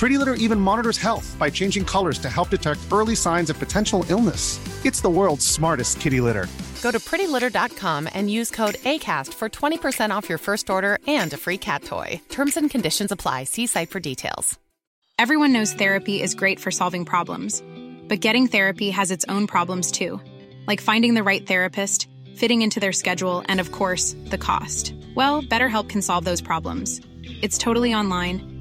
Pretty Litter even monitors health by changing colors to help detect early signs of potential illness. It's the world's smartest kitty litter. Go to prettylitter.com and use code ACAST for 20% off your first order and a free cat toy. Terms and conditions apply. See site for details. Everyone knows therapy is great for solving problems, but getting therapy has its own problems too, like finding the right therapist, fitting into their schedule, and of course, the cost. Well, BetterHelp can solve those problems. It's totally online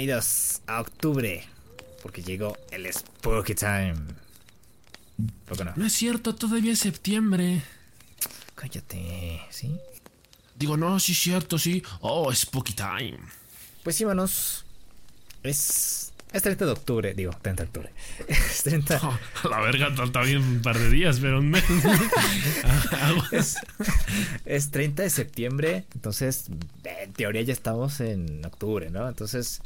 Bienvenidos a octubre, porque llegó el Spooky Time. ¿Poco no? No es cierto, todavía es septiembre. Cállate, ¿sí? Digo, no, sí es cierto, sí. Oh, Spooky Time. Pues sí, manos. Es, es 30 de octubre, digo, 30 de octubre. Es 30. Oh, la verga, falta bien un par de días, pero un mes. es, es 30 de septiembre, entonces en teoría ya estamos en octubre, ¿no? Entonces,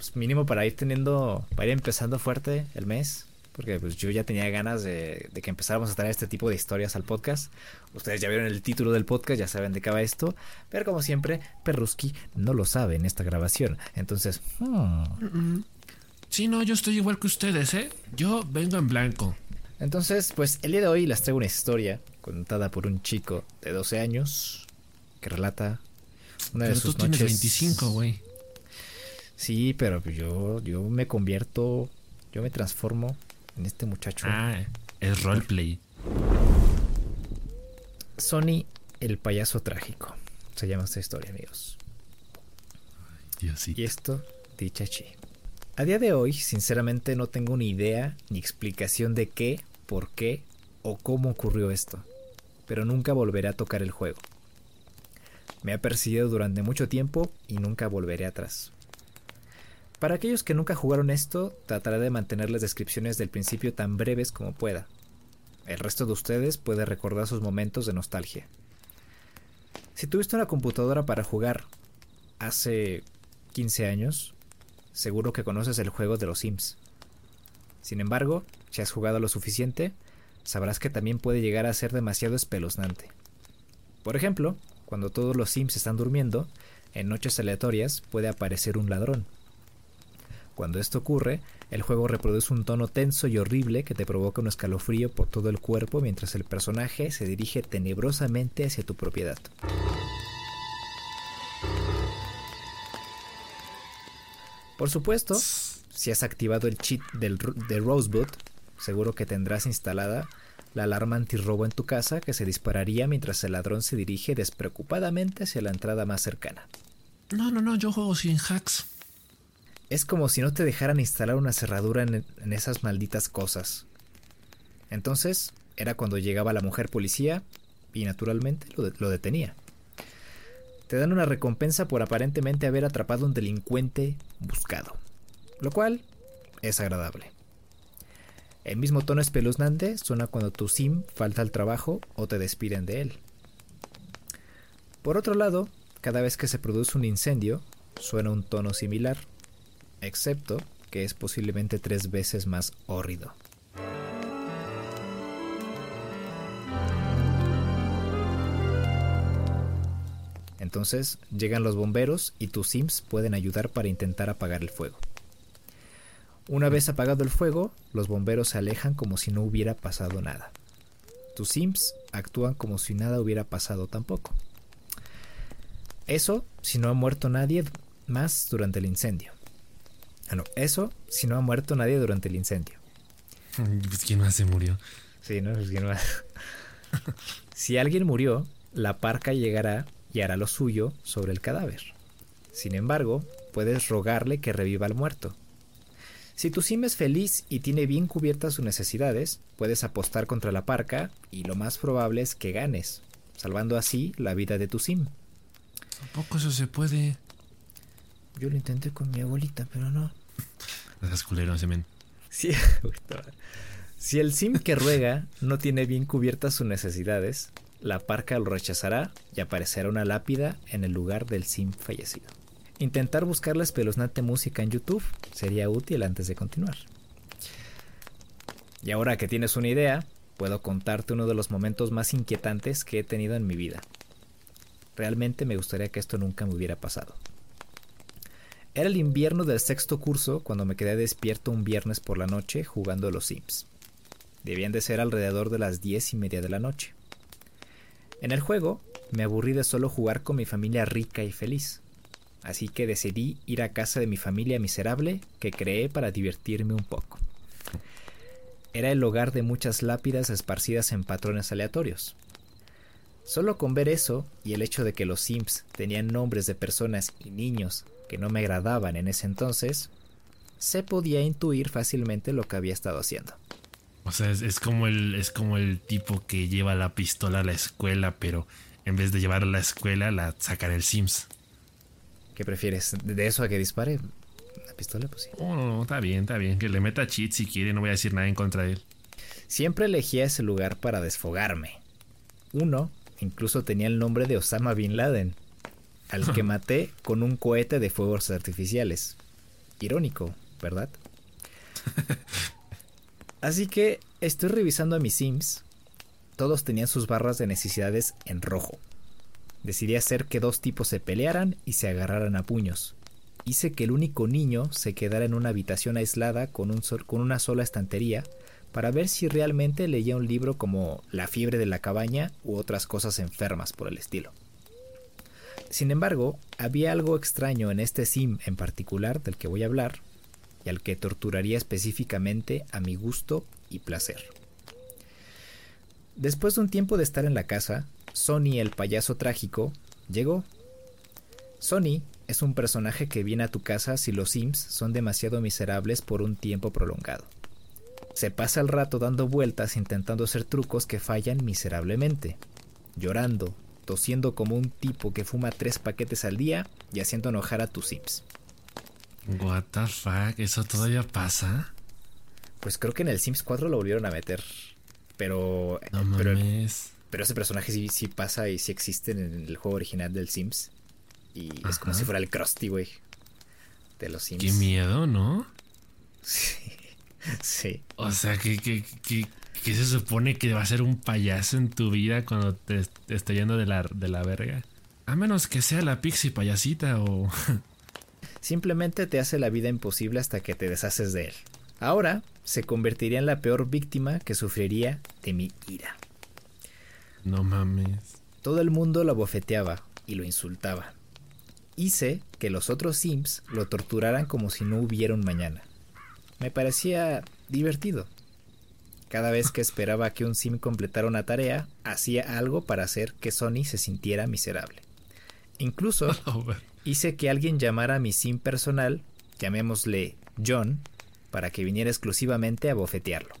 pues mínimo para ir teniendo, para ir empezando fuerte el mes, porque pues yo ya tenía ganas de, de, que empezáramos a traer este tipo de historias al podcast. Ustedes ya vieron el título del podcast, ya saben de qué va esto, pero como siempre, Perruski no lo sabe en esta grabación, entonces... Hmm. Sí, no, yo estoy igual que ustedes, ¿eh? Yo vengo en blanco. Entonces, pues el día de hoy les traigo una historia contada por un chico de 12 años que relata una pero de sus tú tienes noches. 25, güey. Sí, pero yo, yo me convierto, yo me transformo en este muchacho. Ah, es roleplay. Sony, el payaso trágico. Se llama esta historia, amigos. Diosito. Y esto, dicha chi. A día de hoy, sinceramente, no tengo ni idea ni explicación de qué, por qué o cómo ocurrió esto, pero nunca volveré a tocar el juego. Me ha persiguido durante mucho tiempo y nunca volveré atrás. Para aquellos que nunca jugaron esto, trataré de mantener las descripciones del principio tan breves como pueda. El resto de ustedes puede recordar sus momentos de nostalgia. Si tuviste una computadora para jugar hace 15 años, seguro que conoces el juego de los Sims. Sin embargo, si has jugado lo suficiente, sabrás que también puede llegar a ser demasiado espeluznante. Por ejemplo, cuando todos los Sims están durmiendo, en noches aleatorias puede aparecer un ladrón. Cuando esto ocurre, el juego reproduce un tono tenso y horrible que te provoca un escalofrío por todo el cuerpo mientras el personaje se dirige tenebrosamente hacia tu propiedad. Por supuesto, si has activado el cheat del, de Rosebud, seguro que tendrás instalada la alarma antirrobo en tu casa que se dispararía mientras el ladrón se dirige despreocupadamente hacia la entrada más cercana. No, no, no, yo juego sin hacks. Es como si no te dejaran instalar una cerradura en, esas malditas cosas. Entonces, era cuando llegaba la mujer policía y naturalmente lo detenía. Te dan una recompensa por aparentemente haber atrapado a un delincuente buscado, lo cual es agradable. El mismo tono espeluznante suena cuando tu sim falta al trabajo o te despiden de él. Por otro lado, cada vez que se produce un incendio, suena un tono similar, excepto que es posiblemente tres veces más hórrido. Entonces llegan los bomberos y tus sims pueden ayudar para intentar apagar el fuego. Una vez apagado el fuego, los bomberos se alejan como si no hubiera pasado nada. Tus sims actúan como si nada hubiera pasado tampoco. Eso si no ha muerto nadie más durante el incendio. Ah, no, eso si no ha muerto nadie durante el incendio. Pues quién más se murió. Sí, no, pues quién más. si alguien murió, la parca llegará y hará lo suyo sobre el cadáver. Sin embargo, puedes rogarle que reviva al muerto. Si tu sim es feliz y tiene bien cubiertas sus necesidades, puedes apostar contra la parca y lo más probable es que ganes, salvando así la vida de tu sim. Tampoco eso se puede. Yo lo intenté con mi abuelita, pero no. Si el sim que ruega no tiene bien cubiertas sus necesidades, la parca lo rechazará y aparecerá una lápida en el lugar del sim fallecido. Intentar buscar la espeluznante música en YouTube sería útil antes de continuar. Y ahora que tienes una idea, puedo contarte uno de los momentos más inquietantes que he tenido en mi vida. Realmente me gustaría que esto nunca me hubiera pasado. Era el invierno del sexto curso cuando me quedé despierto un viernes por la noche jugando a los Sims. Debían de ser alrededor de las diez y media de la noche. En el juego me aburrí de solo jugar con mi familia rica y feliz así que decidí ir a casa de mi familia miserable que creé para divertirme un poco. Era el hogar de muchas lápidas esparcidas en patrones aleatorios. Solo con ver eso y el hecho de que los Sims tenían nombres de personas y niños que no me agradaban en ese entonces, se podía intuir fácilmente lo que había estado haciendo. O sea, es, como el, es como el tipo que lleva la pistola a la escuela, pero en vez de llevarla a la escuela, la sacan el Sims. ¿Qué prefieres? ¿De eso a que dispare? ¿La pistola? Pues sí. Oh, no, está bien, está bien. Que le meta cheat si quiere, no voy a decir nada en contra de él. Siempre elegía ese lugar para desfogarme. Uno incluso tenía el nombre de Osama Bin Laden, al que maté con un cohete de fuegos artificiales. Irónico, ¿verdad? Así que estoy revisando a mis Sims. Todos tenían sus barras de necesidades en rojo. Decidí hacer que dos tipos se pelearan y se agarraran a puños. Hice que el único niño se quedara en una habitación aislada con, un con una sola estantería para ver si realmente leía un libro como La fiebre de la cabaña u otras cosas enfermas por el estilo. Sin embargo, había algo extraño en este sim en particular del que voy a hablar y al que torturaría específicamente a mi gusto y placer. Después de un tiempo de estar en la casa, Sony el payaso trágico llegó. Sony es un personaje que viene a tu casa si los Sims son demasiado miserables por un tiempo prolongado. Se pasa el rato dando vueltas intentando hacer trucos que fallan miserablemente, llorando, tosiendo como un tipo que fuma tres paquetes al día y haciendo enojar a tus Sims. What the fuck, ¿eso todavía pasa? Pues creo que en el Sims 4 lo volvieron a meter. Pero. No pero, mames. Pero ese personaje sí, sí pasa y sí existe en el juego original del Sims. Y es como si fuera el Krusty, güey. De los Sims. Qué miedo, ¿no? Sí. Sí. O sea, que, que, que, se supone que va a ser un payaso en tu vida cuando te, esté yendo de la, de la verga. A menos que sea la pixie payasita o... Simplemente te hace la vida imposible hasta que te deshaces de él. Ahora se convertiría en la peor víctima que sufriría de mi ira. No mames. Todo el mundo lo bofeteaba y lo insultaba. Hice que los otros Sims lo torturaran como si no hubiera un mañana. Me parecía divertido. Cada vez que esperaba que un Sim completara una tarea, hacía algo para hacer que Sony se sintiera miserable. Incluso hice que alguien llamara a mi Sim personal, llamémosle John, para que viniera exclusivamente a bofetearlo.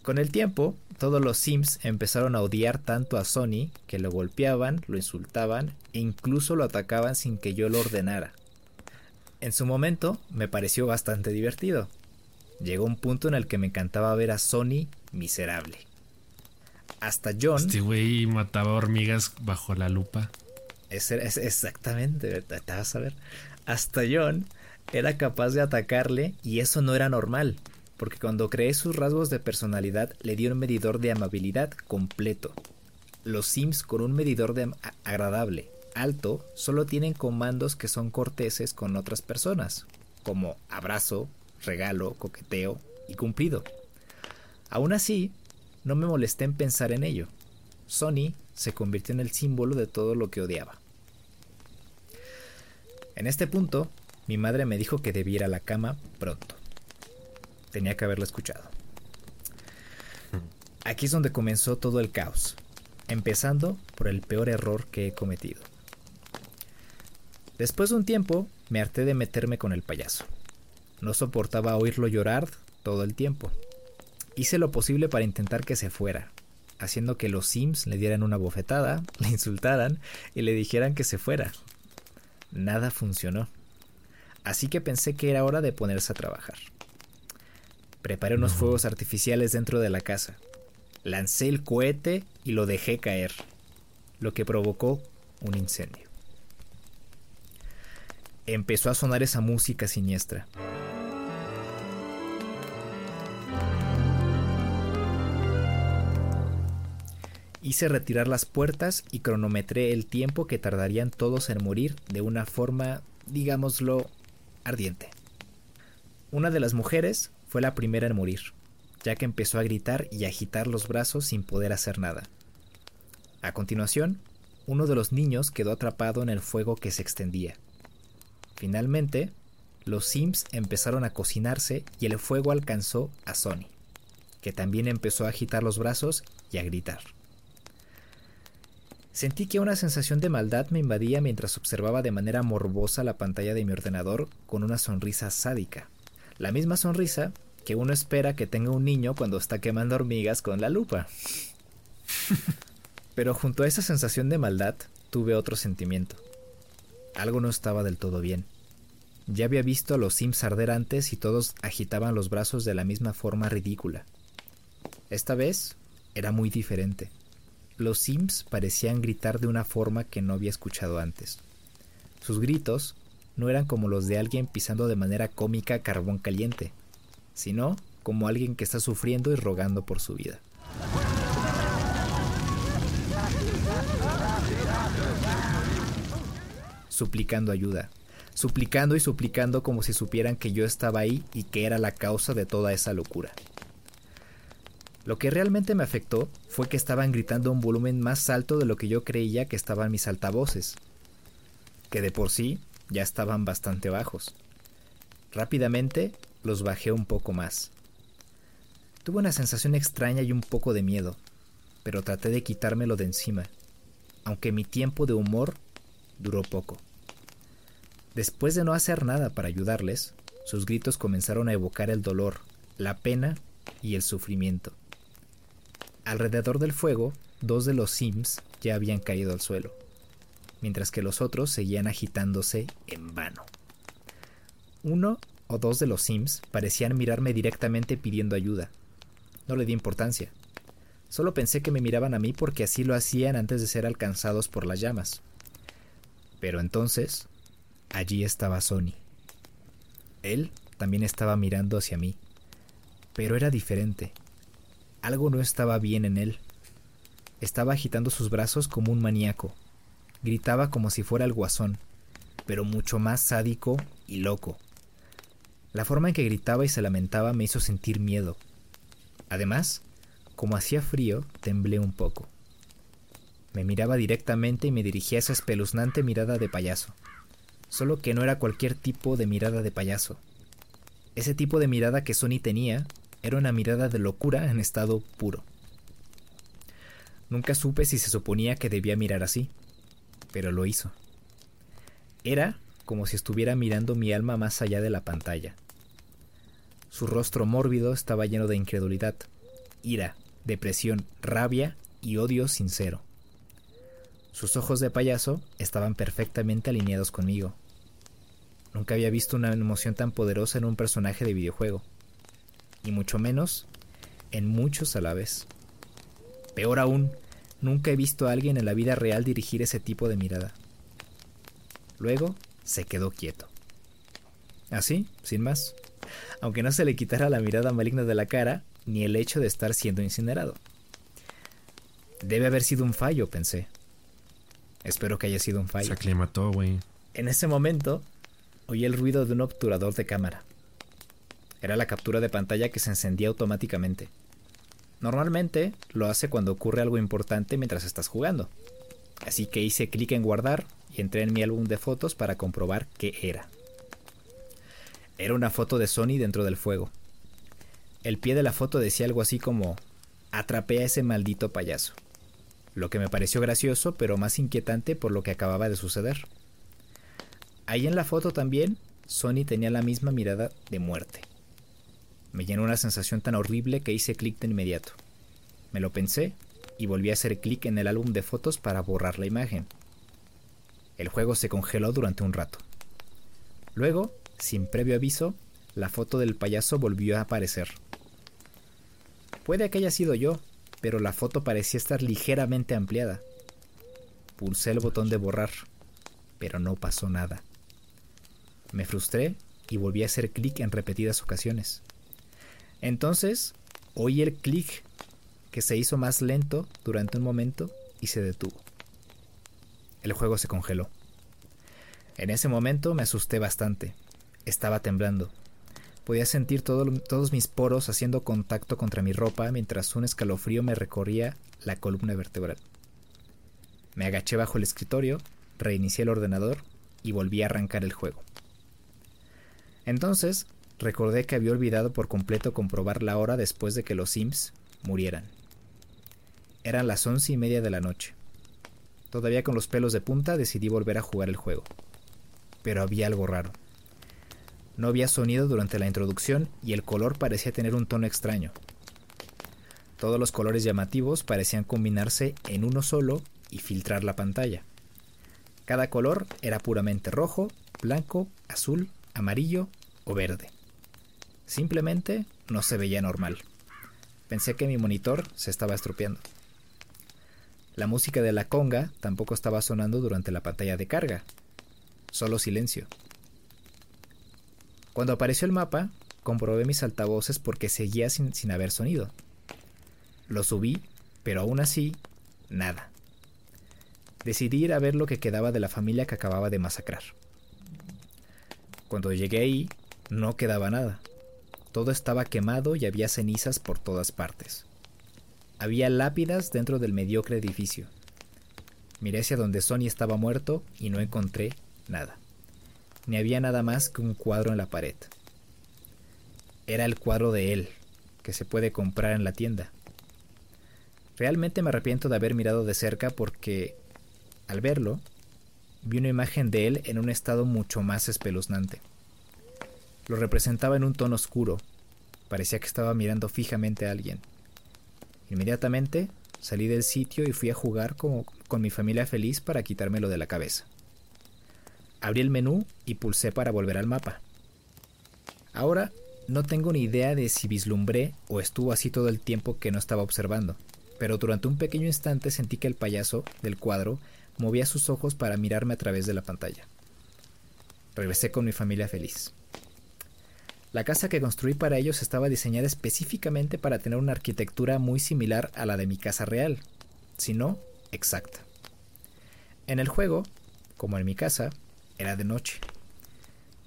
Con el tiempo, todos los Sims empezaron a odiar tanto a Sony que lo golpeaban, lo insultaban e incluso lo atacaban sin que yo lo ordenara. En su momento me pareció bastante divertido. Llegó un punto en el que me encantaba ver a Sony miserable. Hasta John. Este güey mataba hormigas bajo la lupa. Es, es exactamente, te vas a ver. Hasta John era capaz de atacarle y eso no era normal porque cuando creé sus rasgos de personalidad le di un medidor de amabilidad completo. Los Sims con un medidor de agradable alto solo tienen comandos que son corteses con otras personas, como abrazo, regalo, coqueteo y cumplido. Aún así, no me molesté en pensar en ello. Sony se convirtió en el símbolo de todo lo que odiaba. En este punto, mi madre me dijo que debía ir a la cama pronto. Tenía que haberla escuchado. Aquí es donde comenzó todo el caos, empezando por el peor error que he cometido. Después de un tiempo, me harté de meterme con el payaso. No soportaba oírlo llorar todo el tiempo. Hice lo posible para intentar que se fuera, haciendo que los Sims le dieran una bofetada, le insultaran y le dijeran que se fuera. Nada funcionó. Así que pensé que era hora de ponerse a trabajar. Preparé unos fuegos artificiales dentro de la casa. Lancé el cohete y lo dejé caer, lo que provocó un incendio. Empezó a sonar esa música siniestra. Hice retirar las puertas y cronometré el tiempo que tardarían todos en morir de una forma, digámoslo, ardiente. Una de las mujeres fue la primera en morir, ya que empezó a gritar y agitar los brazos sin poder hacer nada. A continuación, uno de los niños quedó atrapado en el fuego que se extendía. Finalmente, los Sims empezaron a cocinarse y el fuego alcanzó a Sony, que también empezó a agitar los brazos y a gritar. Sentí que una sensación de maldad me invadía mientras observaba de manera morbosa la pantalla de mi ordenador con una sonrisa sádica. La misma sonrisa que uno espera que tenga un niño cuando está quemando hormigas con la lupa. Pero junto a esa sensación de maldad tuve otro sentimiento. Algo no estaba del todo bien. Ya había visto a los Sims arder antes y todos agitaban los brazos de la misma forma ridícula. Esta vez era muy diferente los Sims parecían gritar de una forma que no había escuchado antes. Sus gritos no eran como los de alguien pisando de manera cómica carbón caliente, sino como alguien que está sufriendo y rogando por su vida. Suplicando ayuda, suplicando y suplicando como si supieran que yo estaba ahí y que era la causa de toda esa locura. Lo que realmente me afectó fue que estaban gritando a un volumen más alto de lo que yo creía que estaban mis altavoces, que de por sí ya estaban bastante bajos. Rápidamente los bajé un poco más. Tuve una sensación extraña y un poco de miedo, pero traté de quitármelo de encima, aunque mi tiempo de humor duró poco. Después de no hacer nada para ayudarles, sus gritos comenzaron a evocar el dolor, la pena y el sufrimiento. Alrededor del fuego, dos de los Sims ya habían caído al suelo, mientras que los otros seguían agitándose en vano. Uno o dos de los Sims parecían mirarme directamente pidiendo ayuda. No le di importancia. Solo pensé que me miraban a mí porque así lo hacían antes de ser alcanzados por las llamas. Pero entonces, allí estaba Sony. Él también estaba mirando hacia mí, pero era diferente. Algo no estaba bien en él. Estaba agitando sus brazos como un maníaco. Gritaba como si fuera el guasón, pero mucho más sádico y loco. La forma en que gritaba y se lamentaba me hizo sentir miedo. Además, como hacía frío, temblé un poco. Me miraba directamente y me dirigía esa espeluznante mirada de payaso. Solo que no era cualquier tipo de mirada de payaso. Ese tipo de mirada que Sony tenía era una mirada de locura en estado puro. Nunca supe si se suponía que debía mirar así, pero lo hizo. Era como si estuviera mirando mi alma más allá de la pantalla. Su rostro mórbido estaba lleno de incredulidad, ira, depresión, rabia y odio sincero. Sus ojos de payaso estaban perfectamente alineados conmigo. Nunca había visto una emoción tan poderosa en un personaje de videojuego y mucho menos en muchos a la vez. Peor aún, nunca he visto a alguien en la vida real dirigir ese tipo de mirada. Luego se quedó quieto. Así, sin más, aunque no se le quitara la mirada maligna de la cara ni el hecho de estar siendo incinerado. Debe haber sido un fallo, pensé. Espero que haya sido un fallo. Se aclimató, güey. En ese momento, oí el ruido de un obturador de cámara. Era la captura de pantalla que se encendía automáticamente. Normalmente lo hace cuando ocurre algo importante mientras estás jugando. Así que hice clic en guardar y entré en mi álbum de fotos para comprobar qué era. Era una foto de Sony dentro del fuego. El pie de la foto decía algo así como atrapé a ese maldito payaso. Lo que me pareció gracioso, pero más inquietante por lo que acababa de suceder. Ahí en la foto también, Sony tenía la misma mirada de muerte. Me llenó una sensación tan horrible que hice clic de inmediato. Me lo pensé y volví a hacer clic en el álbum de fotos para borrar la imagen. El juego se congeló durante un rato. Luego, sin previo aviso, la foto del payaso volvió a aparecer. Puede que haya sido yo, pero la foto parecía estar ligeramente ampliada. Pulsé el botón de borrar, pero no pasó nada. Me frustré y volví a hacer clic en repetidas ocasiones. Entonces, oí el clic que se hizo más lento durante un momento y se detuvo. El juego se congeló. En ese momento me asusté bastante. Estaba temblando. Podía sentir todos mis poros haciendo contacto contra mi ropa mientras un escalofrío me recorría la columna vertebral. Me agaché bajo el escritorio, reinicié el ordenador y volví a arrancar el juego. Entonces recordé que había olvidado por completo comprobar la hora después de que los Sims murieran. Eran las once y media de la noche. Todavía con los pelos de punta decidí volver a jugar el juego. Pero había algo raro. No había sonido durante la introducción y el color parecía tener un tono extraño. Todos los colores llamativos parecían combinarse en uno solo y filtrar la pantalla. Cada color era puramente rojo, blanco, azul, amarillo o verde. Simplemente no se veía normal. Pensé que mi monitor se estaba estropeando. La música de la conga tampoco estaba sonando durante la pantalla de carga. Solo silencio. Cuando apareció el mapa, comprobé mis altavoces porque seguía sin, sin haber sonido. Lo subí, pero aún así, nada. Decidí ir a ver lo que quedaba de la familia que acababa de masacrar. Cuando llegué ahí, no quedaba nada. Todo estaba quemado y había cenizas por todas partes. Había lápidas dentro del mediocre edificio. Miré hacia donde Sony estaba muerto y no encontré nada ni había nada más que un cuadro en la pared. Era el cuadro de él, que se puede comprar en la tienda. Realmente me arrepiento de haber mirado de cerca porque, al verlo, vi una imagen de él en un estado mucho más espeluznante. Lo representaba en un tono oscuro, parecía que estaba mirando fijamente a alguien. Inmediatamente salí del sitio y fui a jugar con mi familia feliz para quitármelo de la cabeza. Abrí el menú y pulsé para volver al mapa. Ahora no tengo ni idea de si vislumbré o estuvo así todo el tiempo que no estaba observando, pero durante un pequeño instante sentí que el payaso del cuadro movía sus ojos para mirarme a través de la pantalla. Regresé con mi familia feliz. La casa que construí para ellos estaba diseñada específicamente para tener una arquitectura muy similar a la de mi casa real, si no, exacta. En el juego, como en mi casa, era de noche.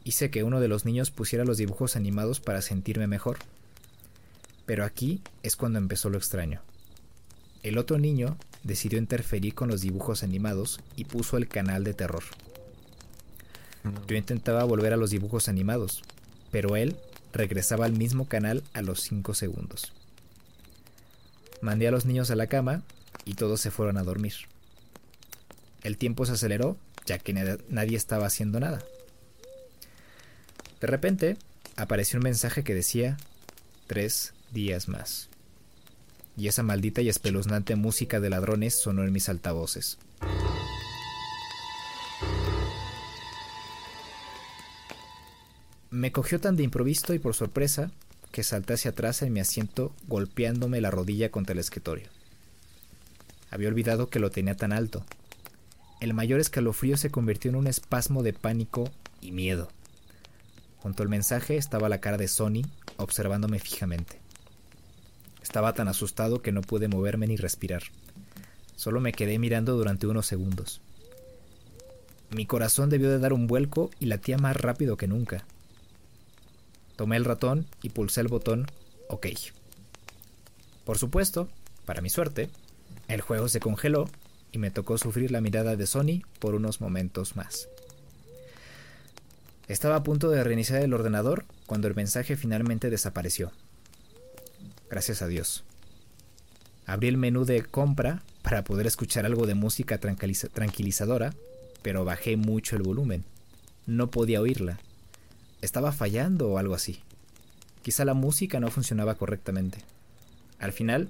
Hice que uno de los niños pusiera los dibujos animados para sentirme mejor. Pero aquí es cuando empezó lo extraño. El otro niño decidió interferir con los dibujos animados y puso el canal de terror. Yo intentaba volver a los dibujos animados, pero él regresaba al mismo canal a los 5 segundos. Mandé a los niños a la cama y todos se fueron a dormir. El tiempo se aceleró ya que nadie estaba haciendo nada. De repente, apareció un mensaje que decía, tres días más. Y esa maldita y espeluznante música de ladrones sonó en mis altavoces. Me cogió tan de improviso y por sorpresa que salté hacia atrás en mi asiento golpeándome la rodilla contra el escritorio. Había olvidado que lo tenía tan alto el mayor escalofrío se convirtió en un espasmo de pánico y miedo. Junto al mensaje estaba la cara de Sony observándome fijamente. Estaba tan asustado que no pude moverme ni respirar. Solo me quedé mirando durante unos segundos. Mi corazón debió de dar un vuelco y latía más rápido que nunca. Tomé el ratón y pulsé el botón OK. Por supuesto, para mi suerte, el juego se congeló y me tocó sufrir la mirada de Sony por unos momentos más. Estaba a punto de reiniciar el ordenador cuando el mensaje finalmente desapareció. Gracias a Dios. Abrí el menú de compra para poder escuchar algo de música tranquilizadora, pero bajé mucho el volumen. No podía oírla. Estaba fallando o algo así. Quizá la música no funcionaba correctamente. Al final,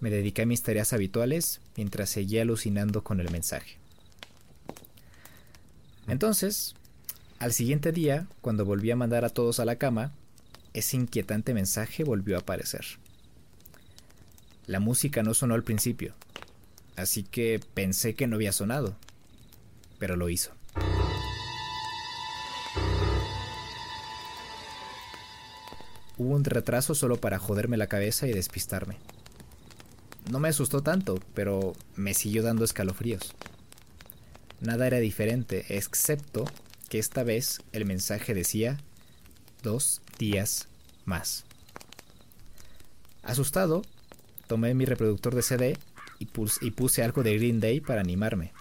me dediqué a mis tareas habituales mientras seguía alucinando con el mensaje. Entonces, al siguiente día, cuando volví a mandar a todos a la cama, ese inquietante mensaje volvió a aparecer. La música no sonó al principio, así que pensé que no había sonado, pero lo hizo. Hubo un retraso solo para joderme la cabeza y despistarme. No me asustó tanto, pero me siguió dando escalofríos. Nada era diferente, excepto que esta vez el mensaje decía dos días más. Asustado, tomé mi reproductor de CD y, y, puse algo de Green Day para animarme.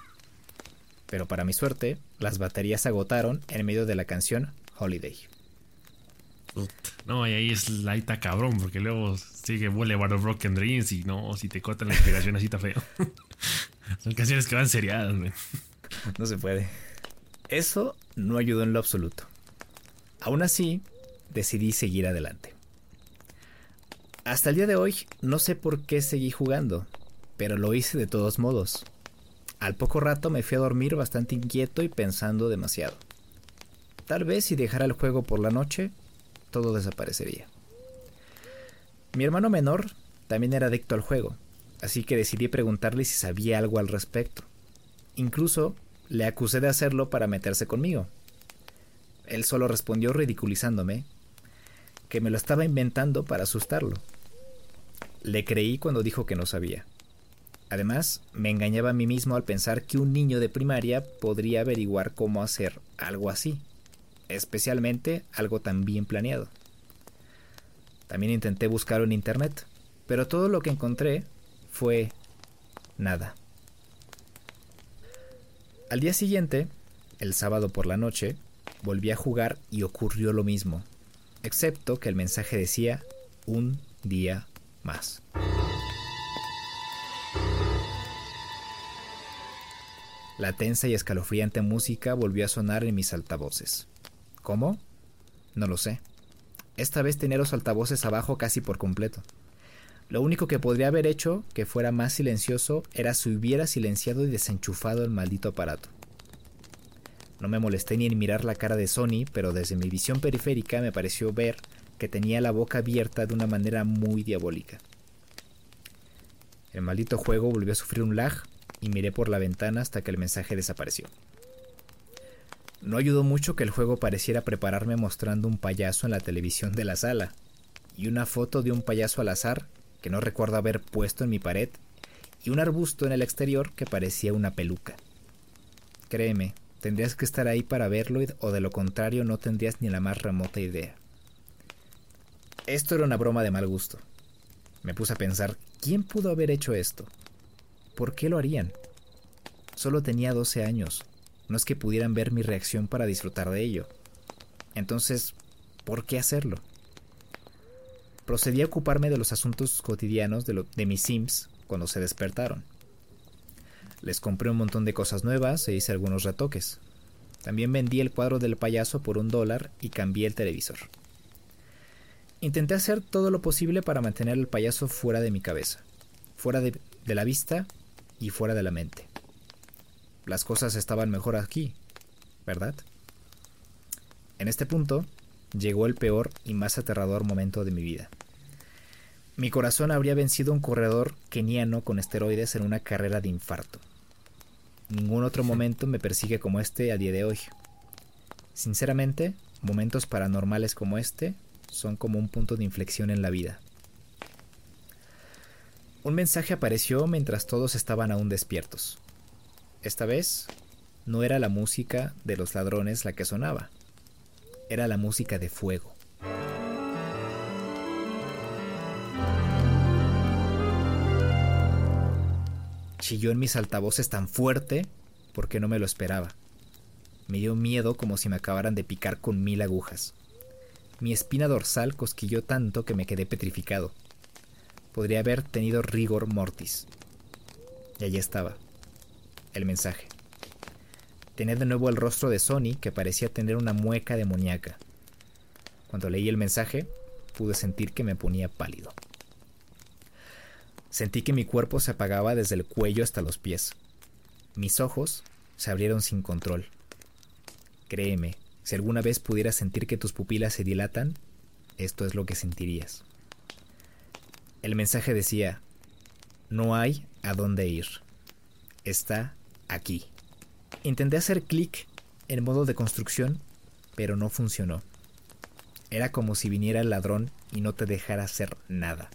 Pero para mi suerte, las baterías agotaron en medio de la canción Holiday. No, y ahí es laita cabrón, porque luego sigue Boulevard of Broken Dreams y no, si te cortan la inspiración así está feo. Son canciones que van seriadas, No se puede. Eso no ayudó en lo absoluto. Aún así, decidí seguir adelante. Hasta el día de hoy no sé por qué seguí jugando, pero lo hice de todos modos. Al poco rato me fui a dormir bastante inquieto y pensando demasiado. Tal vez si dejara el juego por la noche, todo desaparecería. Mi hermano menor también era adicto al juego, así que decidí preguntarle si sabía algo al respecto. Incluso le acusé de hacerlo para meterse conmigo. Él solo respondió ridiculizándome que me lo estaba inventando para asustarlo. Le creí cuando dijo que no sabía. Además, me engañaba a mí mismo al pensar que un niño de primaria podría averiguar cómo hacer algo así, especialmente algo tan bien planeado. También intenté buscarlo en internet, pero todo lo que encontré fue nada. Al día siguiente, el sábado por la noche, volví a jugar y ocurrió lo mismo, excepto que el mensaje decía un día más. La tensa y escalofriante música volvió a sonar en mis altavoces. ¿Cómo? No lo sé. Esta vez tenía los altavoces abajo casi por completo. Lo único que podría haber hecho que fuera más silencioso era si hubiera silenciado y desenchufado el maldito aparato. No me molesté ni en mirar la cara de Sony, pero desde mi visión periférica me pareció ver que tenía la boca abierta de una manera muy diabólica. El maldito juego volvió a sufrir un lag y miré por la ventana hasta que el mensaje desapareció. No ayudó mucho que el juego pareciera prepararme mostrando un payaso en la televisión de la sala y una foto de un payaso al azar que no recuerdo haber puesto en mi pared y un arbusto en el exterior que parecía una peluca. Créeme, tendrías que estar ahí para verlo o de lo contrario no tendrías ni la más remota idea. Esto era una broma de mal gusto. Me puse a pensar, ¿quién pudo haber hecho esto? ¿Por qué lo harían? Solo tenía 12 años. No es que pudieran ver mi reacción para disfrutar de ello. Entonces, ¿por qué hacerlo? Procedí a ocuparme de los asuntos cotidianos de, de mis Sims cuando se despertaron. Les compré un montón de cosas nuevas e hice algunos retoques. También vendí el cuadro del payaso por un dólar y cambié el televisor. Intenté hacer todo lo posible para mantener al payaso fuera de mi cabeza, fuera de la vista y fuera de la mente. Las cosas estaban mejor aquí, ¿verdad? En este punto, llegó el peor y más aterrador momento de mi vida. Mi corazón habría vencido un corredor keniano con esteroides en una carrera de infarto. Ningún otro momento me persigue como este a día de hoy. Sinceramente, momentos paranormales como este son como un punto de inflexión en la vida. Un mensaje apareció mientras todos estaban aún despiertos. Esta vez, no era la música de los ladrones la que sonaba, era la música de fuego. Chilló en mis altavoces tan fuerte porque no me lo esperaba. Me dio miedo como si me acabaran de picar con mil agujas. Mi espina dorsal cosquilló tanto que me quedé petrificado. Podría haber tenido rigor mortis. Y allí estaba. El mensaje. Tenía de nuevo el rostro de Sony que parecía tener una mueca demoníaca. Cuando leí el mensaje, pude sentir que me ponía pálido. Sentí que mi cuerpo se apagaba desde el cuello hasta los pies. Mis ojos se abrieron sin control. Créeme, si alguna vez pudieras sentir que tus pupilas se dilatan, esto es lo que sentirías. El mensaje decía, no hay a dónde ir. Está aquí. Intenté hacer clic en modo de construcción, pero no funcionó. Era como si viniera el ladrón y no te dejara hacer nada.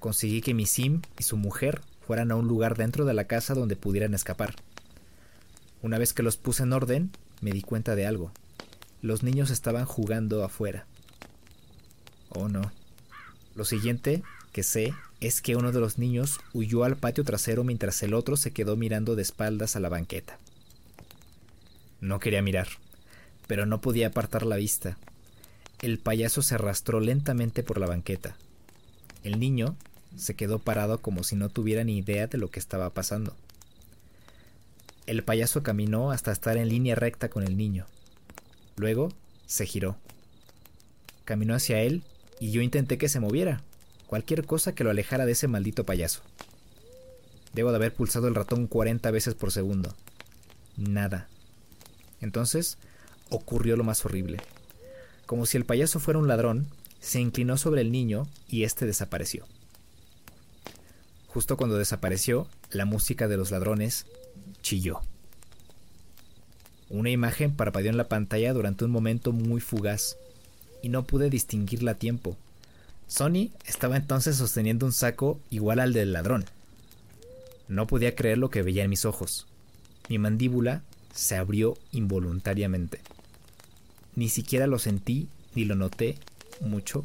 Conseguí que mi sim y su mujer fueran a un lugar dentro de la casa donde pudieran escapar. Una vez que los puse en orden, me di cuenta de algo. Los niños estaban jugando afuera. Oh no. Lo siguiente que sé es que uno de los niños huyó al patio trasero mientras el otro se quedó mirando de espaldas a la banqueta. No quería mirar, pero no podía apartar la vista. El payaso se arrastró lentamente por la banqueta. El niño se quedó parado como si no tuviera ni idea de lo que estaba pasando. El payaso caminó hasta estar en línea recta con el niño. Luego se giró. Caminó hacia él y yo intenté que se moviera, cualquier cosa que lo alejara de ese maldito payaso. Debo de haber pulsado el ratón 40 veces por segundo. Nada. Entonces ocurrió lo más horrible. Como si el payaso fuera un ladrón, se inclinó sobre el niño y éste desapareció. Justo cuando desapareció, la música de los ladrones chilló. Una imagen parpadeó en la pantalla durante un momento muy fugaz, y no pude distinguirla a tiempo. Sony estaba entonces sosteniendo un saco igual al del ladrón. No podía creer lo que veía en mis ojos. Mi mandíbula se abrió involuntariamente. Ni siquiera lo sentí ni lo noté mucho,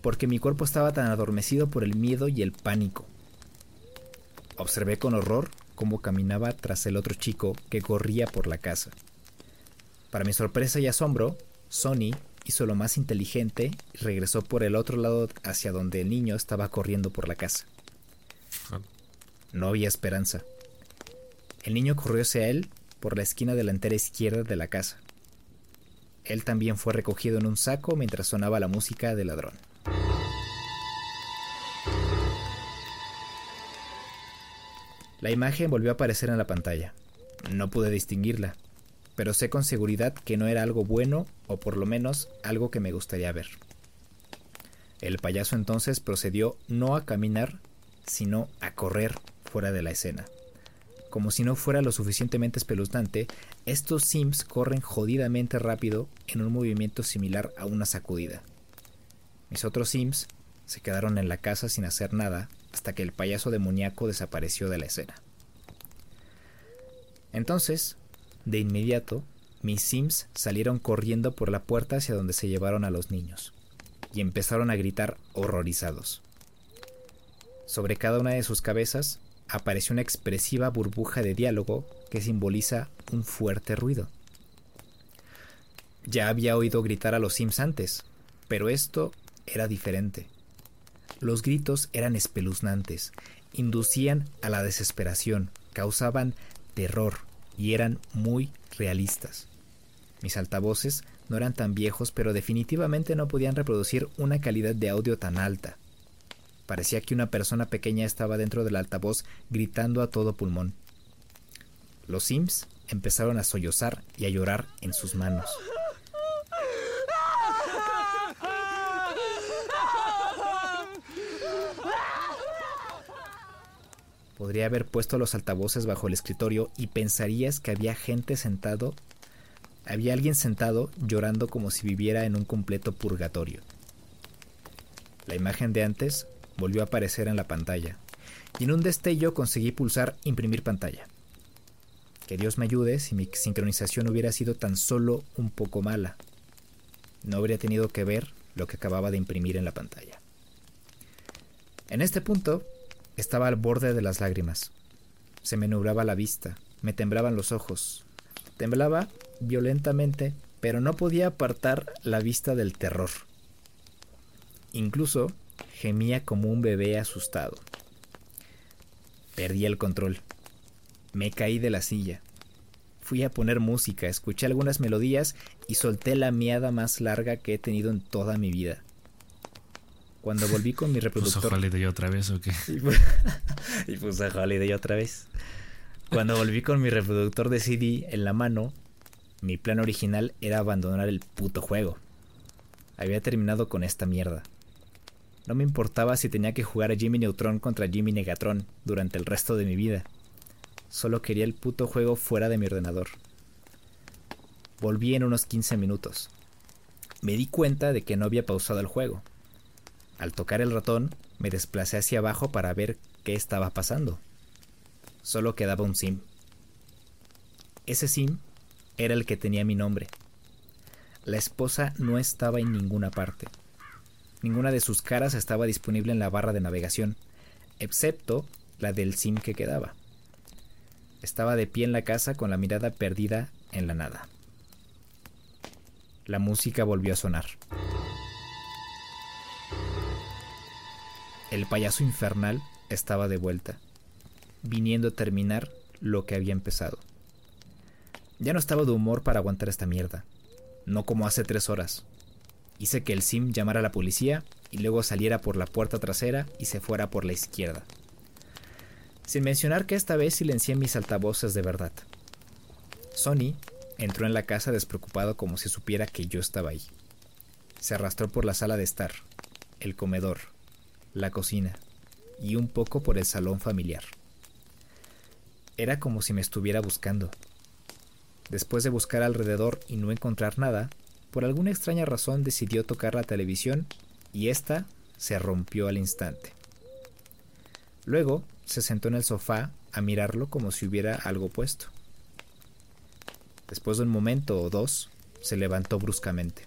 porque mi cuerpo estaba tan adormecido por el miedo y el pánico. Observé con horror cómo caminaba tras el otro chico que corría por la casa. Para mi sorpresa y asombro, Sony hizo lo más inteligente y regresó por el otro lado hacia donde el niño estaba corriendo por la casa. No había esperanza. El niño corrió hacia él por la esquina delantera izquierda de la casa. Él también fue recogido en un saco mientras sonaba la música del ladrón. La imagen volvió a aparecer en la pantalla. No pude distinguirla, pero sé con seguridad que no era algo bueno o por lo menos algo que me gustaría ver. El payaso entonces procedió no a caminar, sino a correr fuera de la escena. Como si no fuera lo suficientemente espeluznante, estos Sims corren jodidamente rápido en un movimiento similar a una sacudida. Mis otros Sims se quedaron en la casa sin hacer nada hasta que el payaso demoníaco desapareció de la escena. Entonces, de inmediato, mis Sims salieron corriendo por la puerta hacia donde se llevaron a los niños, y empezaron a gritar horrorizados. Sobre cada una de sus cabezas apareció una expresiva burbuja de diálogo que simboliza un fuerte ruido. Ya había oído gritar a los Sims antes, pero esto era diferente. Los gritos eran espeluznantes, inducían a la desesperación, causaban terror y eran muy realistas. Mis altavoces no eran tan viejos, pero definitivamente no podían reproducir una calidad de audio tan alta. Parecía que una persona pequeña estaba dentro del altavoz gritando a todo pulmón. Los Sims empezaron a sollozar y a llorar en sus manos. Podría haber puesto los altavoces bajo el escritorio y pensarías que había gente sentado, había alguien sentado llorando como si viviera en un completo purgatorio. La imagen de antes volvió a aparecer en la pantalla y en un destello conseguí pulsar imprimir pantalla. Que Dios me ayude si mi sincronización hubiera sido tan solo un poco mala. No habría tenido que ver lo que acababa de imprimir en la pantalla. En este punto, estaba al borde de las lágrimas. Se me nublaba la vista, me temblaban los ojos. Temblaba violentamente, pero no podía apartar la vista del terror. Incluso gemía como un bebé asustado. Perdí el control. Me caí de la silla. Fui a poner música, escuché algunas melodías y solté la miada más larga que he tenido en toda mi vida. Cuando volví con mi reproductor. ¿Puso Holiday otra vez o qué? y puse Holiday otra vez. Cuando volví con mi reproductor de CD en la mano, mi plan original era abandonar el puto juego. Había terminado con esta mierda. No me importaba si tenía que jugar a Jimmy Neutron contra Jimmy Negatron durante el resto de mi vida. Solo quería el puto juego fuera de mi ordenador. Volví en unos 15 minutos. Me di cuenta de que no había pausado el juego. Al tocar el ratón, me desplacé hacia abajo para ver qué estaba pasando. Solo quedaba un sim. Ese sim era el que tenía mi nombre. La esposa no estaba en ninguna parte. Ninguna de sus caras estaba disponible en la barra de navegación, excepto la del sim que quedaba. Estaba de pie en la casa con la mirada perdida en la nada. La música volvió a sonar. El payaso infernal estaba de vuelta, viniendo a terminar lo que había empezado. Ya no estaba de humor para aguantar esta mierda, no como hace tres horas. Hice que el sim llamara a la policía y luego saliera por la puerta trasera y se fuera por la izquierda. Sin mencionar que esta vez silencié mis altavoces de verdad. Sony entró en la casa despreocupado como si supiera que yo estaba ahí. Se arrastró por la sala de estar, el comedor, la cocina y un poco por el salón familiar. Era como si me estuviera buscando. Después de buscar alrededor y no encontrar nada, por alguna extraña razón decidió tocar la televisión y ésta se rompió al instante. Luego se sentó en el sofá a mirarlo como si hubiera algo puesto. Después de un momento o dos, se levantó bruscamente.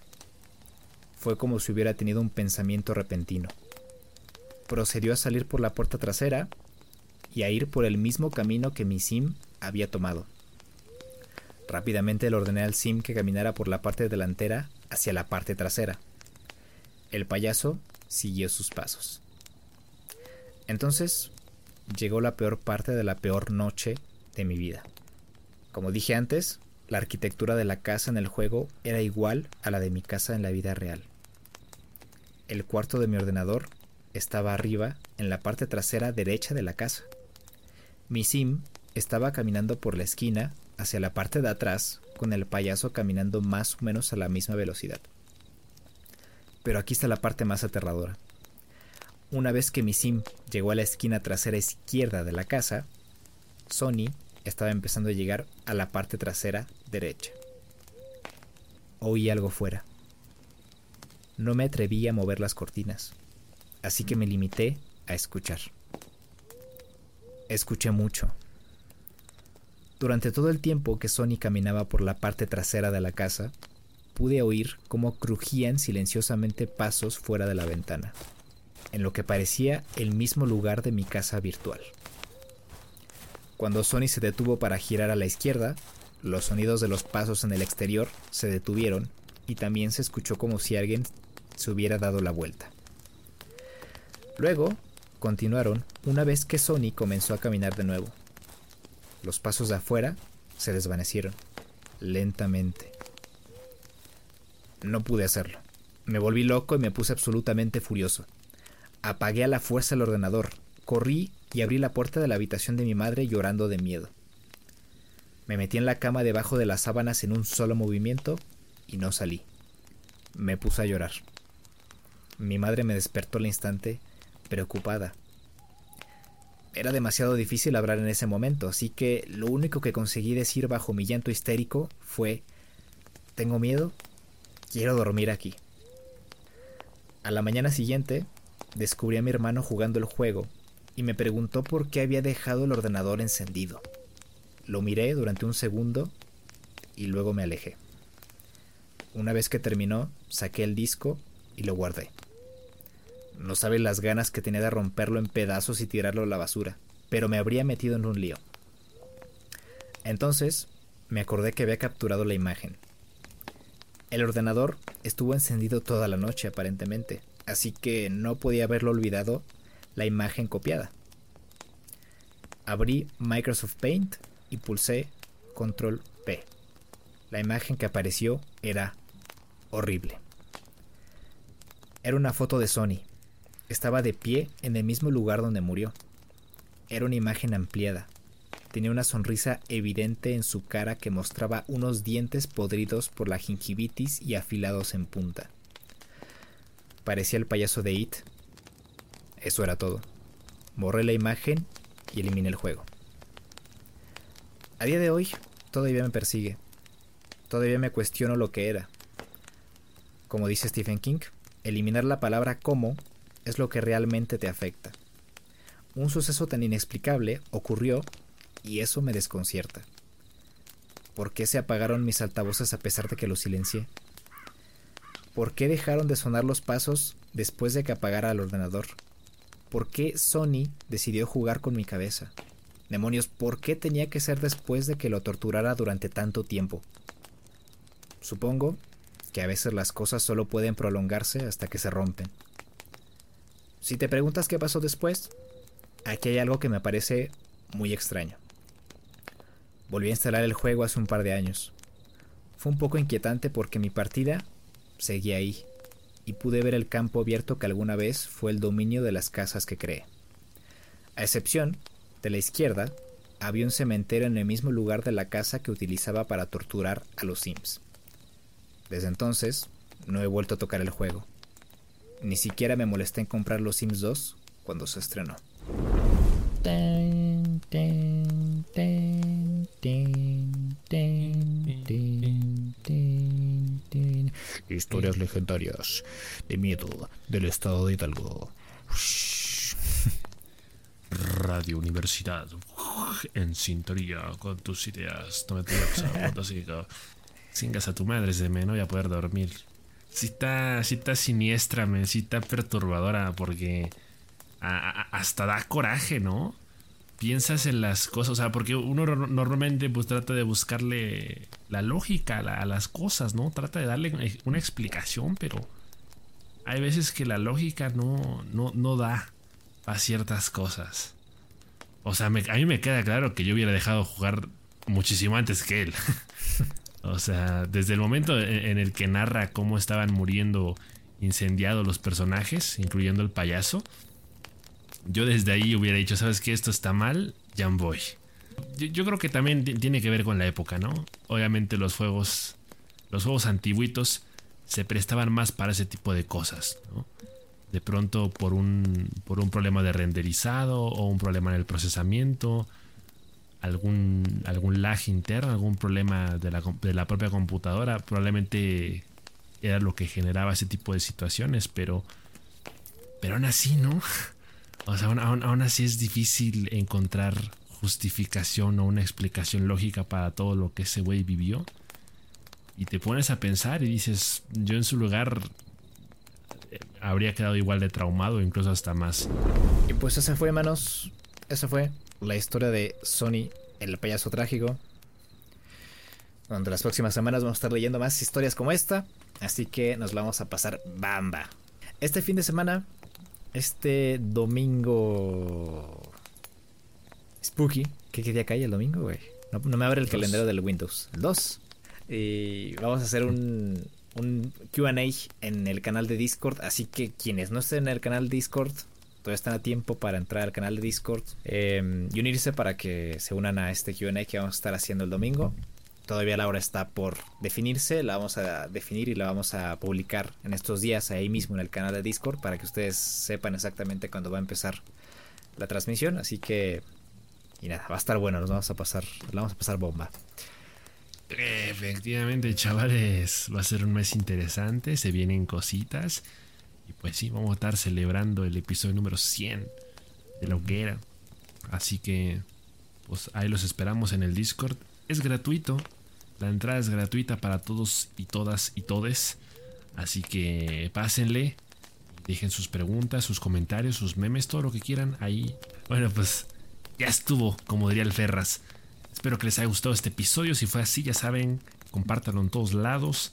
Fue como si hubiera tenido un pensamiento repentino procedió a salir por la puerta trasera y a ir por el mismo camino que mi sim había tomado. Rápidamente le ordené al sim que caminara por la parte delantera hacia la parte trasera. El payaso siguió sus pasos. Entonces llegó la peor parte de la peor noche de mi vida. Como dije antes, la arquitectura de la casa en el juego era igual a la de mi casa en la vida real. El cuarto de mi ordenador estaba arriba, en la parte trasera derecha de la casa. Mi sim estaba caminando por la esquina hacia la parte de atrás, con el payaso caminando más o menos a la misma velocidad. Pero aquí está la parte más aterradora. Una vez que mi sim llegó a la esquina trasera izquierda de la casa, Sony estaba empezando a llegar a la parte trasera derecha. Oí algo fuera. No me atreví a mover las cortinas así que me limité a escuchar. Escuché mucho. Durante todo el tiempo que Sony caminaba por la parte trasera de la casa, pude oír cómo crujían silenciosamente pasos fuera de la ventana, en lo que parecía el mismo lugar de mi casa virtual. Cuando Sony se detuvo para girar a la izquierda, los sonidos de los pasos en el exterior se detuvieron y también se escuchó como si alguien se hubiera dado la vuelta. Luego, continuaron una vez que Sony comenzó a caminar de nuevo. Los pasos de afuera se desvanecieron, lentamente. No pude hacerlo. Me volví loco y me puse absolutamente furioso. Apagué a la fuerza el ordenador, corrí y abrí la puerta de la habitación de mi madre llorando de miedo. Me metí en la cama debajo de las sábanas en un solo movimiento y no salí. Me puse a llorar. Mi madre me despertó al instante preocupada. Era demasiado difícil hablar en ese momento, así que lo único que conseguí decir bajo mi llanto histérico fue Tengo miedo, quiero dormir aquí. A la mañana siguiente, descubrí a mi hermano jugando el juego y me preguntó por qué había dejado el ordenador encendido. Lo miré durante un segundo y luego me alejé. Una vez que terminó, saqué el disco y lo guardé. No sabes las ganas que tenía de romperlo en pedazos y tirarlo a la basura, pero me habría metido en un lío. Entonces, me acordé que había capturado la imagen. El ordenador estuvo encendido toda la noche aparentemente, así que no podía haberlo olvidado la imagen copiada. Abrí Microsoft Paint y pulsé Control P. La imagen que apareció era horrible. Era una foto de Sony. Estaba de pie en el mismo lugar donde murió. Era una imagen ampliada. Tenía una sonrisa evidente en su cara que mostraba unos dientes podridos por la gingivitis y afilados en punta. Parecía el payaso de It. Eso era todo. Borré la imagen y eliminé el juego. A día de hoy todavía me persigue. Todavía me cuestiono lo que era. Como dice Stephen King, eliminar la palabra como es lo que realmente te afecta. Un suceso tan inexplicable ocurrió y eso me desconcierta. ¿Por qué se apagaron mis altavoces a pesar de que los silencié? ¿Por qué dejaron de sonar los pasos después de que apagara el ordenador? ¿Por qué Sony decidió jugar con mi cabeza? Demonios, ¿por qué tenía que ser después de que lo torturara durante tanto tiempo? Supongo que a veces las cosas solo pueden prolongarse hasta que se rompen. Si te preguntas qué pasó después, aquí hay algo que me parece muy extraño. Volví a instalar el juego hace un par de años. Fue un poco inquietante porque mi partida seguía ahí, y pude ver el campo abierto que alguna vez fue el dominio de las casas que creé. A excepción de la izquierda, había un cementerio en el mismo lugar de la casa que utilizaba para torturar a los Sims. Desde entonces, no he vuelto a tocar el juego. Ni siquiera me molesté en comprar los Sims 2 cuando se estrenó. Historias legendarias de miedo del estado de Hidalgo. Radio Universidad en sintonía con tus ideas. No me Singas a tu madre, se me no voy a poder dormir. Si está, si está siniestra, me, si está perturbadora, porque hasta da coraje, ¿no? Piensas en las cosas, o sea, porque uno normalmente pues trata de buscarle la lógica a, las cosas, ¿no? Trata de darle una explicación, pero hay veces que la lógica no, no, no da a ciertas cosas. O sea, a mí me queda claro que yo hubiera dejado jugar muchísimo antes que él. o sea, desde el momento en el que narra cómo estaban muriendo incendiados los personajes, incluyendo el payaso, yo desde ahí hubiera dicho, ¿sabes qué? Esto está mal, ya voy. Yo, creo que también tiene que ver con la época, ¿no? Obviamente los juegos, los juegos antiguitos se prestaban más para ese tipo de cosas, de pronto por un, por un problema de renderizado o un problema en el procesamiento, algún, algún lag interno, algún problema de la, de la propia computadora, probablemente era lo que generaba ese tipo de situaciones, pero, pero aún así, ¿no? O sea, aún, aún así es difícil encontrar justificación o una explicación lógica para todo lo que ese güey vivió. Y te pones a pensar y dices, yo en su lugar habría quedado igual de traumado, incluso hasta más. Y pues esa fue, hermanos, esa fue la historia de Sony, el payaso trágico. Durante las próximas semanas vamos a estar leyendo más historias como esta, así que nos vamos a pasar bamba. Este fin de semana, este domingo spooky, ¿qué, día cae el domingo, güey? No, me abre el calendario del Windows. El 2. Y vamos a hacer un, un QA en el canal de Discord. Así que quienes no estén en el canal Discord, todavía están a tiempo para entrar al canal de Discord em, y unirse para que se unan a este QA que vamos a estar haciendo el domingo. Todavía la hora está por definirse, la vamos a definir y la vamos a publicar en estos días ahí mismo en el canal de Discord para que ustedes sepan exactamente cuándo va a empezar la transmisión. Así que, y nada, va a estar bueno, nos vamos a pasar, la vamos a pasar bomba. Efectivamente, chavales, va a ser un mes interesante, se vienen cositas. Y pues sí, vamos a estar celebrando el episodio número 100 de lo que era. Así que, pues ahí los esperamos en el Discord. Es gratuito. La entrada es gratuita para todos y todas y todes. Así que pásenle. Dejen sus preguntas, sus comentarios, sus memes, todo lo que quieran ahí. Bueno, pues ya estuvo, como diría el Ferras. Espero que les haya gustado este episodio. Si fue así, ya saben, compártanlo en todos lados.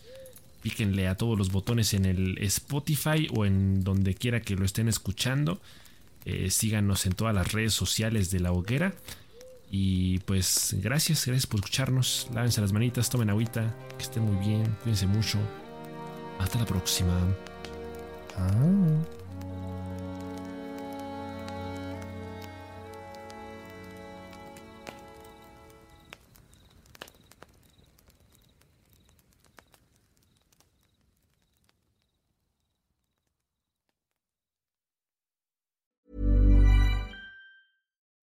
Píquenle a todos los botones en el Spotify o en donde quiera que lo estén escuchando. Eh, síganos en todas las redes sociales de la hoguera. Y pues gracias, gracias por escucharnos. Lávense las manitas, tomen agüita, que estén muy bien, cuídense mucho. Hasta la próxima.